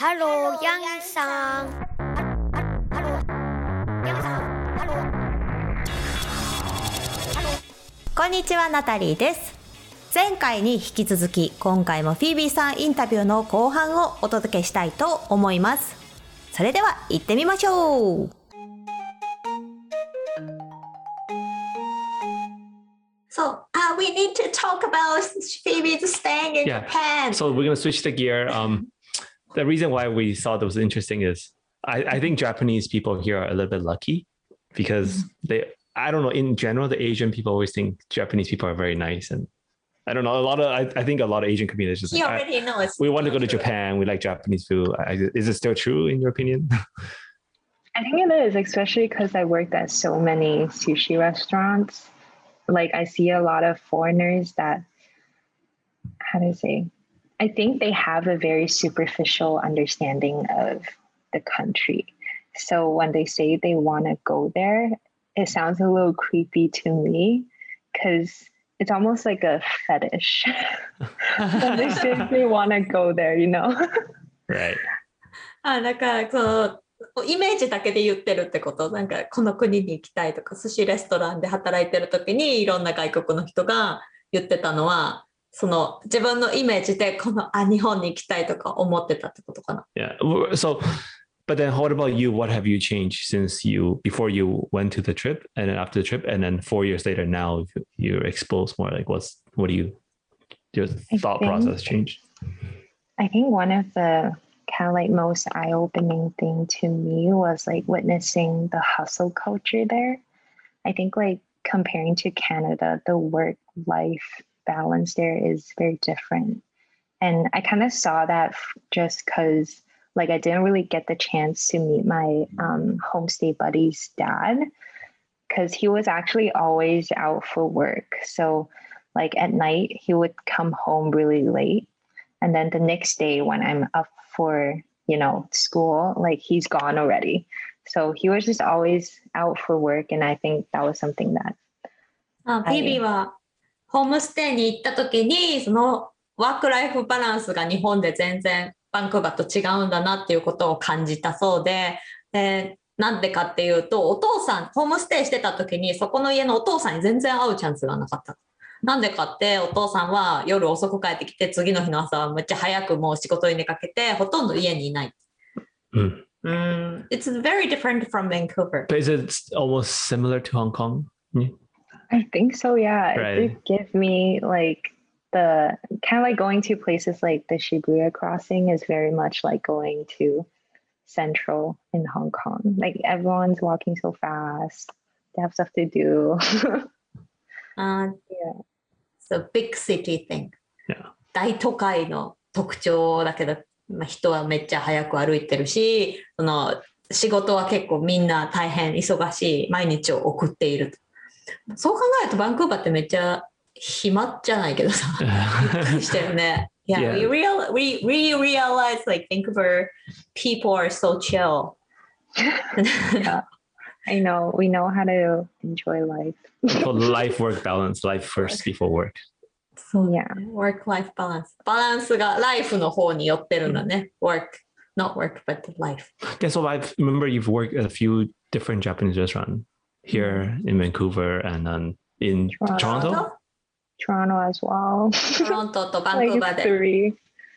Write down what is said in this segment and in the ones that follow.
ハロー、ヤンさん。ハロー、ヤンさん。ハロー。こんにちは、ナタリーです。前回に引き続き、今回もフィービーさんインタビューの後半をお届けしたいと思います。それでは行ってみましょう So uh, we need to talk about Phoebe's staying in Yeah. Japan. So we're gonna switch the gear. Um, the reason why we thought it was interesting is I, I think Japanese people here are a little bit lucky because mm-hmm. they I don't know in general the Asian people always think Japanese people are very nice and I don't know a lot of I, I think a lot of Asian communities just he like, I- already knows. we want to go to Japan we like Japanese food I, is it still true in your opinion? I think it is, especially because I worked at so many sushi restaurants. Like I see a lot of foreigners that how do I say? I think they have a very superficial understanding of the country. So when they say they want to go there, it sounds a little creepy to me because it's almost like a fetish. when they say they want to go there, you know? right. あだからそのイメージだけで言ってるってことなんかこの国に行きたいとか寿司レストランで働いてる時にいろんな外国の人が言ってたのは その自分のイメージでこのあ日本に行きたいとか思ってたってことかな。 Yeah. w- So, but then what about you? What have you changed since you before you went to the trip and then after the trip and then four years later now you- you're exposed more? Like what's what do you your I thought think- process changed? I think one of the kind of like most eye opening thing to me was like witnessing the hustle culture there. I think like comparing to Canada, the work life balance there is very different. And I kind of saw that just because like I didn't really get the chance to meet my um, homestay buddy's dad because he was actually always out for work. So like at night he would come home really late and then the next day when i'm up for you know school like he's gone already so he was just always out for work and i think that was something that um, あ、フィービーはホームステイに行った時にそのワークライフバランスが日本で全然バンクーバーと違うんだなっていうことを感じたそうででなんでかっていうとお父さんホームステイしてた時にそこの家のお父さんに全然会うチャンスがなかった。なんでかってお父さんは夜遅く帰ってきて次の日の朝はめっちゃ早くもう仕事に出かけてほとんど家にいない。Mm. うん。It's very different from Vancouver. But is it almost similar to Hong Kong? i think so yeah it Right. did give me like the kind of like going to places like the shibuya crossing is very much like going to central in hong kong like everyone's walking so fast they have stuff to do あ yeah So big city thing. Yeah. 大都会の特徴だけど、まあ、人はめっちゃ早く歩いてるし、その仕事は結構みんな大変忙しい毎日を送っている。 そう考えるとバンクーバーってめっちゃ暇じゃないけどさ、びっくりしたよね。Yeah, Yeah. we real we we realize like Vancouver people are so chill. yeah i know we know how to enjoy life So life work balance, life first before work. そう yeah work life balance バランスがライフの方に寄ってるんだね、work not work but life Yeah, so I remember you've worked at a few different Japanese restaurants here in Vancouver and then in Toronto. Toronto. toronto as well トロントとバンクー like バーで three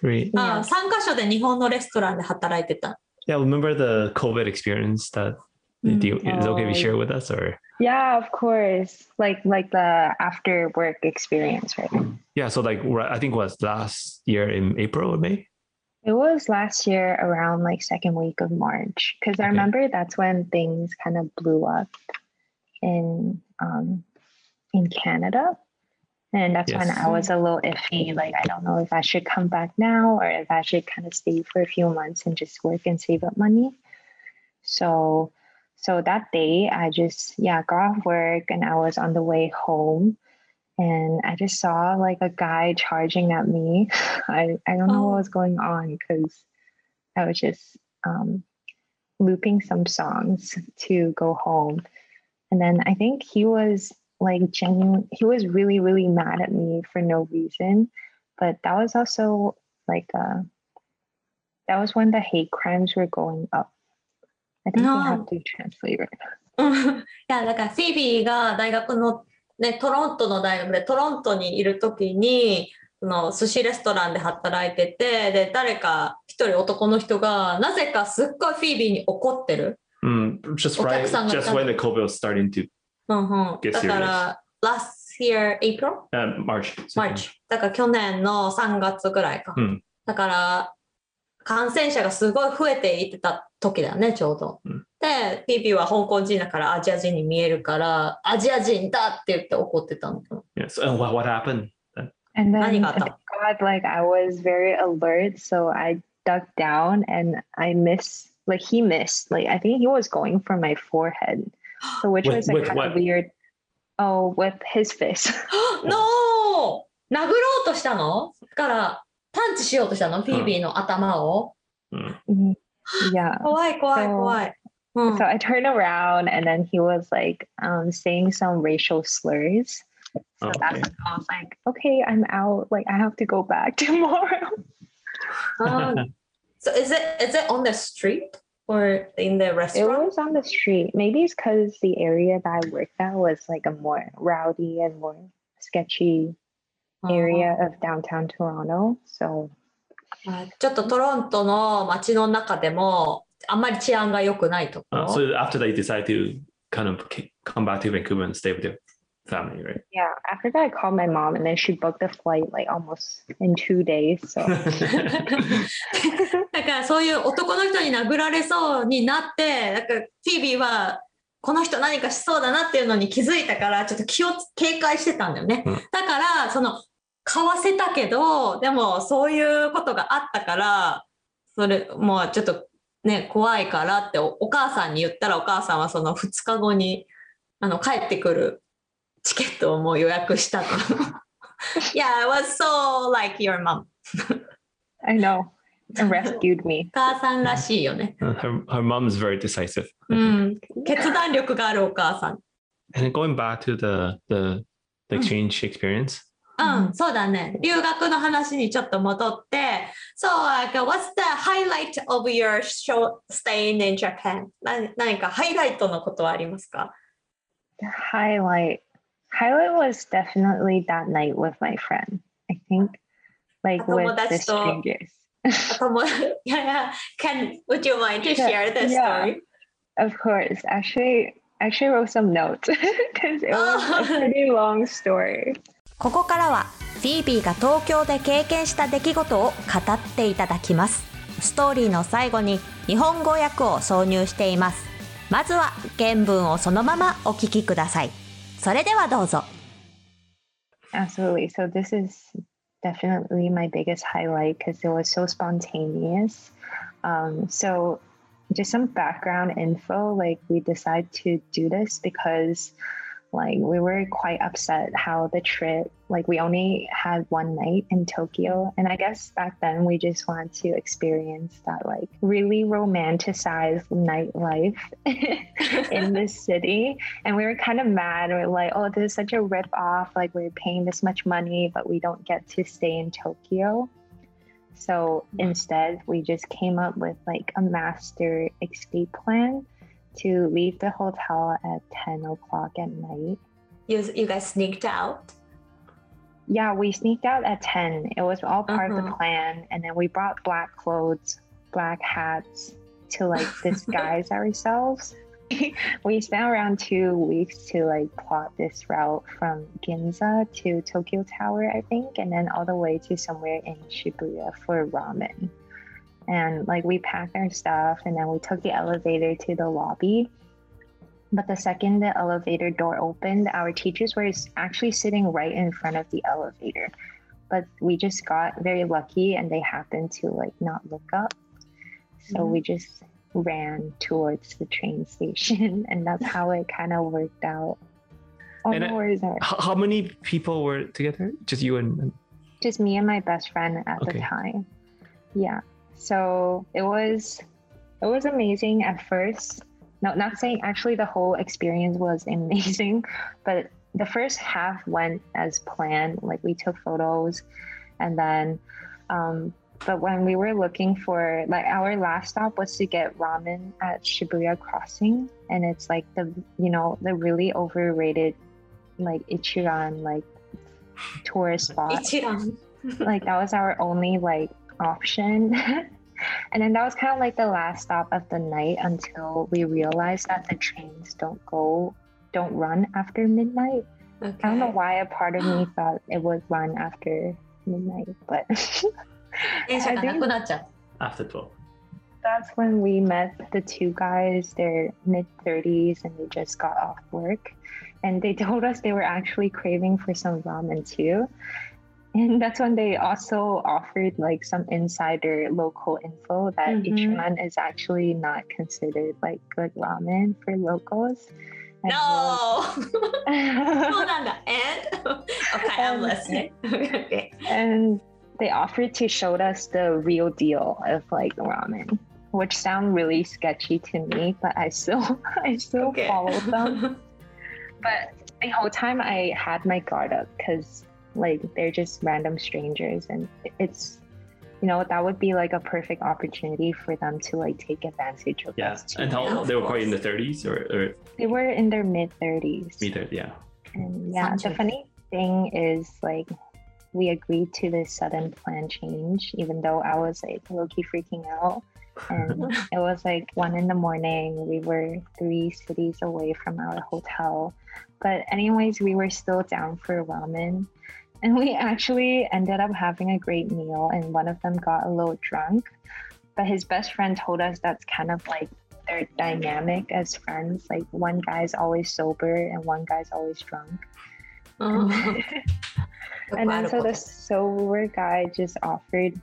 Three. あ3カ所で日本のレストランで働いてた Yeah, remember the COVID experience that Mm. do you, is it okay if you Oh, share with us or Yeah, of course. Like like the after work experience, right? yeah, so like right- I think it was last year in April or May. It was last year around like second week of March because I Okay. remember that's when things kind of blew up in um in Canada. And that's when I was a little iffy. Like I don't know if I should come back now or if I should kind of stay for a few months and just work and save up money. So so that day I just yeah got off work and I was on the way home and I just saw like a guy charging at me. I, I don't know Oh. what was going on because I was just um, looping some songs to go home. And then I think he was like genuine, he was really, really mad at me for no reason. But that was also like a that was when the hate crimes were going up. I think No. we have to translate it. うんいやだからフィービーが大学の、ね、トロントの大学でトロントにいる時にその寿司レストランで働いててで誰か一人男の人がなぜかすっごいフィービーに怒ってる、 Mm, just right, just when the COVID was starting to Get だから last year April uh, March. March だから去年の3月ぐらいか、うんだから感染者がすごい増えていってた時だよねちょうど、うんでフィービーは香港人だからアジア人に見えるからアジア人だって言って怒ってたの Yes. And what, what happened? And then God, like I was very alert, so I ducked down and I missed, like he missed like i think he was going for my forehead so which with, was like kind what? of weird oh with his fist no 殴ろうとしたのからパンチしようとしたのフィービーの頭を、mm. yeah 怖い怖い怖い、so, so I turned around and then he was like um, saying some racial slurs. So okay. that's I was like, okay, I'm out. Like I have to go back tomorrow. Oh, so is it is it on the street or in the It restaurant? was on the street. Maybe it's because the area that I worked at was like a more rowdy and more sketchy area of downtown Toronto. So あちょっとトロントの街の中でもあんまり治安が良くないとこ Uh, ろ。so after that, you decide to kind of come back to Vancouver and stay with your family, right? yeah, after that I called my mom and then she booked the flight like almost in two days. So だからそういう男の人に殴られそうになって、だからフィービーはこの人何かしそうだなっていうのに気づいたから、ちょっと気をつ警戒してたんだよね。うんだから、その、買わせたけど、でもそういうことがあったから、それ、もうちょっとね、怖いからっておお母さんに言ったら、お母さんはその2日後に、あの、帰ってくるチケットをもう予約したと。yeah, it was so like your mom. I know. It rescued me. お母さんらしいよね。 Uh, Her, her mom's very decisive. うん、決断力があるお母さん。 And then going back to the the, the exchange experience, うん、そうだね。留学の話にちょっと戻って、So, like, what's the highlight of your show staying in Japan? 何何かハイライトのことはありますか The highlight Highlight was definitely that night with my friend. I think like Oh, with the strangers. あとも、いやいや、can, would you mind to share the Yeah. story? Of course. Actually actually wrote some notes because it was Oh. a pretty long story. ここからはフィービーが東京で経験した出来事を語っていただきますストーリーの最後に日本語訳を挿入していますまずは原文をそのままお聞きくださいそれではどうぞ Absolutely. So this is definitely my biggest highlight because it was so spontaneous. Um, so just some background info, like we decided to do this because like we were quite upset how the trip like we only had one night in Tokyo and I guess back then we just wanted to experience that like really romanticized nightlife in the city and we were kind of mad. We are like, oh, this is such a rip off. Like we're paying this much money, but we don't get to stay in Tokyo. So instead, we just came up with like a master escape plan to leave the hotel at 10 o'clock at night. You, you guys sneaked out? Yeah, we sneaked out at 10. It was all part of the Uh-huh. plan. And then we brought black clothes, black hats to like disguise ourselves. we spent around two weeks to like plot this route from Ginza to Tokyo Tower, I think, and then all the way to somewhere in Shibuya for ramen. And like we packed our stuff and then we took the elevator to the lobby. But the second the elevator door opened, our teachers were actually sitting right in front of the elevator. But we just got very lucky and they happened to like not look up. So Mhm. we just ran towards the train station and that's how it kind of worked out. Oh, And no how, many people were together? Just you and, and Just me and my best friend at Okay. the time. Yeah. So it was it was amazing at first. No, not saying actually the whole experience was amazing, but the first half went as planned. Like we took photos and then um but when we were looking for like our last stop was to get ramen at Shibuya Crossing, and it's like the you know the really overrated like Ichiran like tourist spot. 一蘭 like that was our only like option. And then that was kind of like the last stop of the night until we realized that the trains don't go, don't run after midnight. Okay. I don't know why a part of me thought it would run after midnight, but I think after 12. That's when we met the two guys, they're mid 30s and they just got off work. And they told us they were actually craving for some ramen too. And that's when they also offered like some insider local info that mm-hmm. Ichiran is actually not considered like good ramen for locals. And no! Hold on the end. Okay, I'm um, listening. okay. And they offered to show us the real deal of like ramen, which sound really sketchy to me, but I still I still okay. followed them. but the whole time I had my guard up because like they're just random strangers and it's you know that would be like a perfect opportunity for them to like take advantage of Yeah. us too. And how of they were quite in the 30s or, or they were in their mid 30s. meter. Yeah. And yeah, the funny thing is like we agreed to this sudden plan change, even though I was like low key freaking out. And it was like one in the morning. We were three cities away from our hotel. But anyways, we were still down for ramen. And we actually ended up having a great meal, and one of them got a little drunk. But his best friend told us that's kind of like their dynamic as friends. Like one guy's always sober and one guy's always drunk. Oh. and then so the sober guy just offered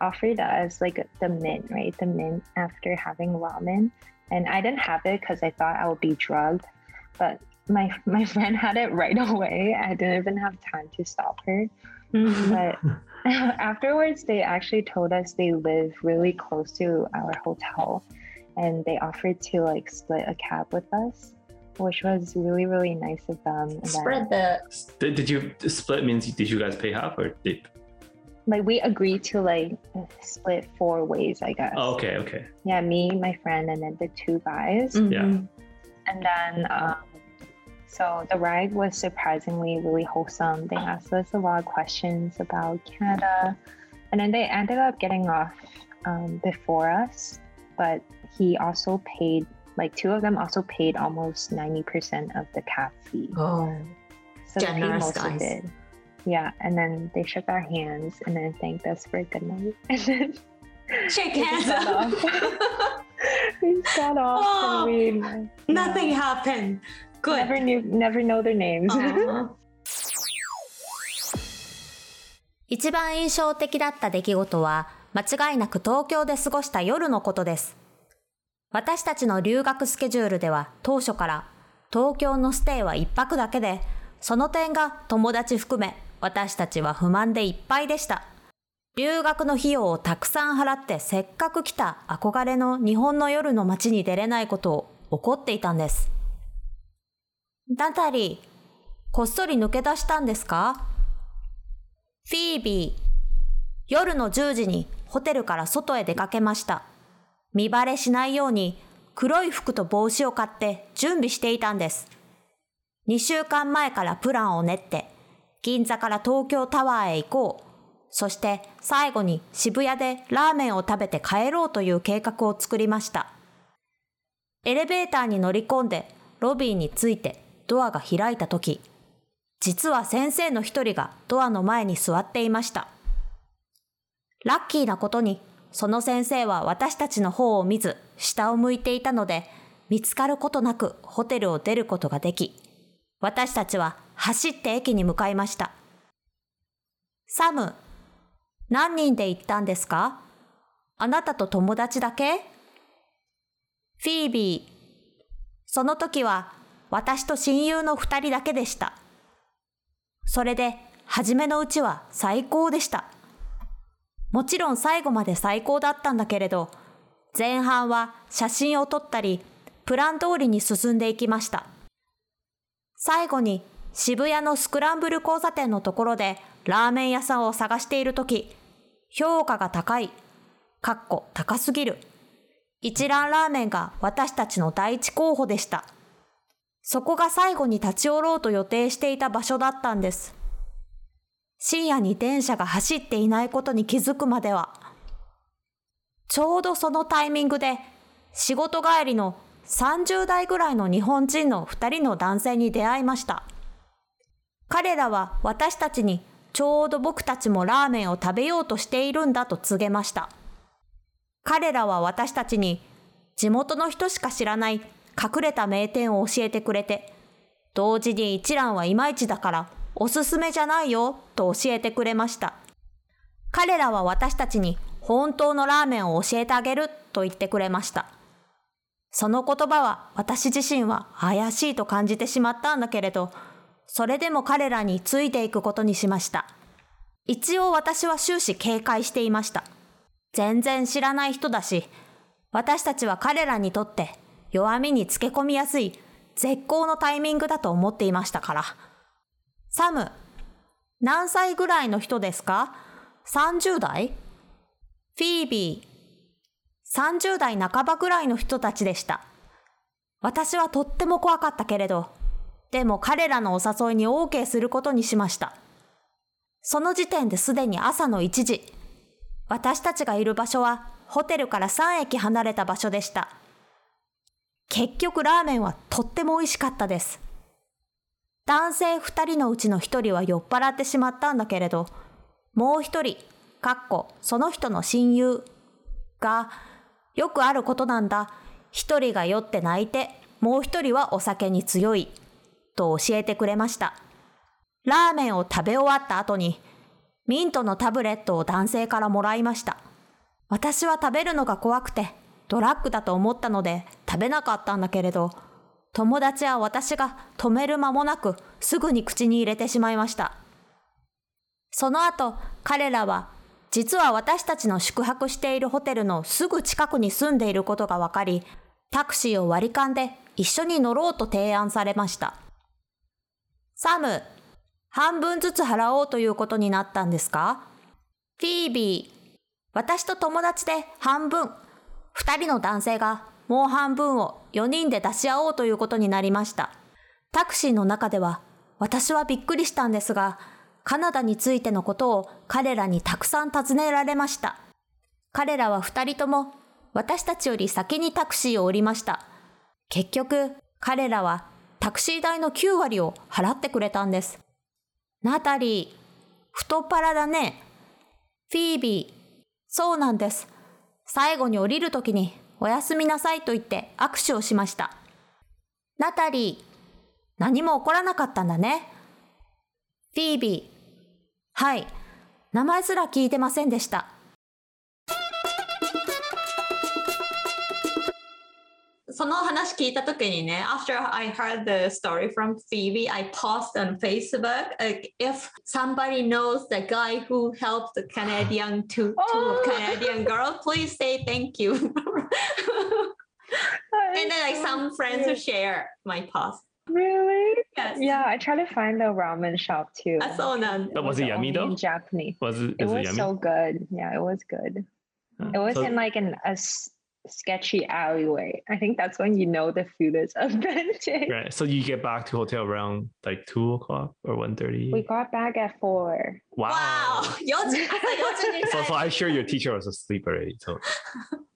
offered us like the mint, right? The mint after having ramen. And I didn't have it because I thought I would be drugged. But my my friend had it right away. I didn't even have time to stop her. うん But afterwards, they actually told us they live really close to our hotel, and they offered to like split a cab with us, which was really really nice of them. And then, Spread the Did, did you split means did you guys pay half or did? like we agreed to like split four ways, I guess. Oh, okay, okay. Yeah, me, my friend, and then the two guys. Mhm. And then, um, so the ride was surprisingly really wholesome. They asked us a lot of questions about Canada, and then they ended up getting off um, before us. But he also paid, like two of them also paid almost ninety percent of the cab fee. Oh. So Generous guys. Yeah, and then they shook our hands and then thanked us for a good night. And then Shake hands. we got off Oh, we Nothing yeah. happened. Good. never knew never know their names. あ 一番印象的だった出来事は間違いなく東京で過ごした夜のことです。私たちの留学スケジュールでは当初から東京のステイは一泊だけで、その点が友達含め私たちは不満でいっぱいでした。留学の費用をたくさん払ってせっかく来た憧れの日本の夜の街に出れないことを怒っていたんです。ナタリー、こっそり抜け出したんですか？フィービー、夜の10時にホテルから外へ出かけました。見バレしないように黒い服と帽子を買って準備していたんです。2週間前からプランを練って、銀座から東京タワーへ行こう。そして最後に渋谷でラーメンを食べて帰ろうという計画を作りました。エレベーターに乗り込んでロビーに着いてドアが開いた時、実は先生の一人がドアの前に座っていました。ラッキーなことに、その先生は私たちの方を見ず、下を向いていたので、見つかることなくホテルを出ることができ、私たちは走って駅に向かいました。サム、何人で行ったんですか？あなたと友達だけ？フィービー、その時は私と親友の二人だけでした。それで、初めのうちは最高でした。もちろん最後まで最高だったんだけれど、前半は写真を撮ったり、プラン通りに進んでいきました。最後に渋谷のスクランブル交差点のところでラーメン屋さんを探しているとき、評価が高い、かっこ高すぎる。一蘭ラーメンが私たちの第一候補でした。そこが最後に立ち寄ろうと予定していた場所だったんです。深夜に電車が走っていないことに気づくまでは、ちょうどそのタイミングで仕事帰りの30代ぐらいの日本人の2人の男性に出会いました。彼らは私たちにちょうど僕たちもラーメンを食べようとしているんだと告げました。彼らは私たちに地元の人しか知らない隠れた名店を教えてくれて、同時に一蘭はいまいちだからおすすめじゃないよと教えてくれました。彼らは私たちに本当のラーメンを教えてあげると言ってくれました。その言葉は私自身は怪しいと感じてしまったんだけれど、それでも彼らについていくことにしました。一応私は終始警戒していました。全然知らない人だし、私たちは彼らにとって弱みにつけ込みやすい絶好のタイミングだと思っていましたから。サム、何歳ぐらいの人ですか ?30 代フィービー、30代半ばぐらいの人たちでした。私はとっても怖かったけれど、でも彼らのお誘いに OK することにしました。その時点ですでに朝の1時。私たちがいる場所はホテルから3駅離れた場所でした。結局ラーメンはとっても美味しかったです。男性2人のうちの1人は酔っ払ってしまったんだけれど、もう1人、かっこその人の親友が、よくあることなんだ。1人が酔って泣いて、もう1人はお酒に強い。と教えてくれました。ラーメンを食べ終わった後に、ミントのタブレットを男性からもらいました。私は食べるのが怖くて、ドラッグだと思ったので食べなかったんだけれど、友達は私が止める間もなくすぐに口に入れてしまいました。その後、彼らは実は私たちの宿泊しているホテルのすぐ近くに住んでいることが分かり、タクシーを割り勘で一緒に乗ろうと提案されました。サム、半分ずつ払おうということになったんですか？フィービー、私と友達で半分、二人の男性がもう半分を4人で出し合おうということになりました。タクシーの中では私はびっくりしたんですが、カナダについてのことを彼らにたくさん尋ねられました。彼らは二人とも私たちより先にタクシーを降りました。結局、彼らはタクシー代の9割を払ってくれたんです。ナタリー、太っ腹だね。フィービー、そうなんです。最後に降りるときにおやすみなさいと言って握手をしました。ナタリー、何も起こらなかったんだね。フィービー、はい、名前すら聞いてませんでした。その話聞いたときにね、after I heard the story from Phoebe, I paused on Facebook. Like, if somebody knows the guy who helped the Canadian two, two Canadian girls, please say thank you. and then like some friends who share my post. Really? Yes. Yeah, I try to find the ramen shop too. あ、そうなんだ。 But was it Only yummy though? In Japanese. Was it? It Is it was yummy? so good. Yeah, it was good. It was So- in like an, a s- sketchy alleyway. I think that's when you know the food is authentic. Right. So you get back to hotel around like two o'clock or one thirty. We got back at four. Wow. Wow. so, so I'm sure your teacher was asleep already. So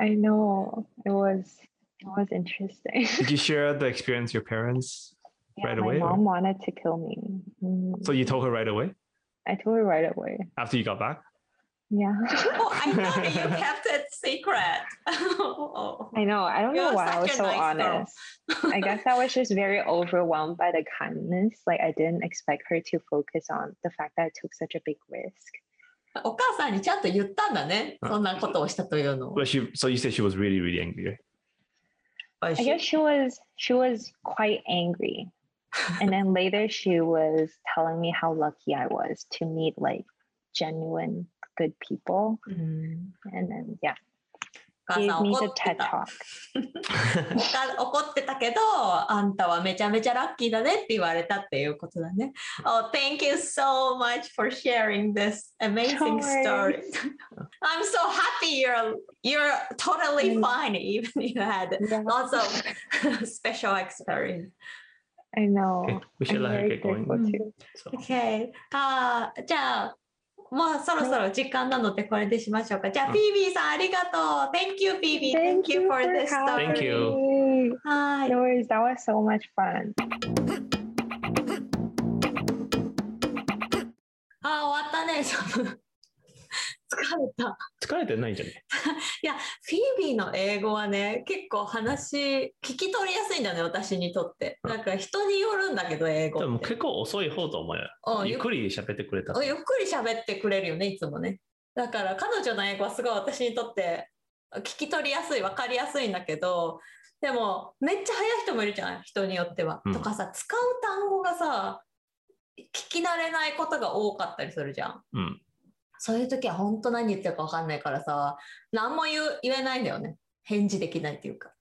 I know. It was it was interesting. Did you share the experience with your parents yeah, right my away? My mom or? wanted to kill me. Mm. So you told her right away? I told her right away. After you got back? Yeah. oh, I know you kept secret. oh. I know. I don't You're know why I was such a so nice girl. honest. I guess I was just very overwhelmed by the kindness. Like I didn't expect her to focus on the fact that I took such a big risk. お母さんにちゃんと言ったんだね。そんなことをしたというのを。 But she, so you said she was really, really angry. right? I I guess she was she was quite angry. and then later she was telling me how lucky I was to meet like genuine good people. うん And then yeah. 母さ gave ん me 怒 the って TED た。 talk. 怒ってたけど、あんたはめちゃめちゃラッキーだねって言われたっていうことだね。Oh, thank you so much for sharing this amazing Don't story. worry. I'm so happy you're you're totally Mm. fine even you had Yeah, lots of special experience. I know. Okay, we should I'm let her very get going. grateful too. So, Okay. あーじゃあ、 もうそろそろ時間なのでこれでしましょうか。じゃあ、フィービーさんありがとう。Thank you, Phoebe. Thank you for this story. Thank you. い。No worries. That was so much fun. あー終わったね。その疲れた。疲れてないんじゃね？いや、フィービーの英語はね、結構話、聞き取りやすいんだね、私にとって。なんか人によるんだけど、英語。でも結構遅い方と思うようん。ゆっくり喋ってくれた。ゆっくり喋ってくれるよね、いつもね。だから彼女の英語はすごい私にとって聞き取りやすい、分かりやすいんだけど、でもめっちゃ早い人もいるじゃん、人によっては。うんとかさ、使う単語がさ、聞き慣れないことが多かったりするじゃん。うん。そういう時は本当何言ってるか分かんないからさ、何も言う言えないんだよね。返事できないっていうか。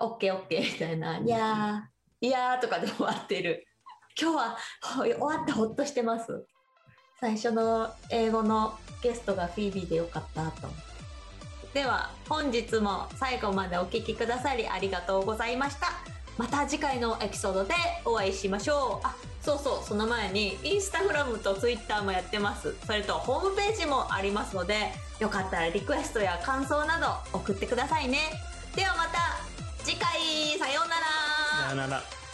OK、OK みたいな。いやー、いやーとかで終わってる。今日はほ終わってほっとしてます。最初の英語のゲストがフィービーでよかったと思って。では、本日も最後までお聞きくださりありがとうございました。また次回のエピソードでお会いしましょう。そうそうその前にインスタグラムとツイッターもやってます。それとホームページもありますのでよかったらリクエストや感想など送ってくださいね。ではまた次回さようなら。さようなら。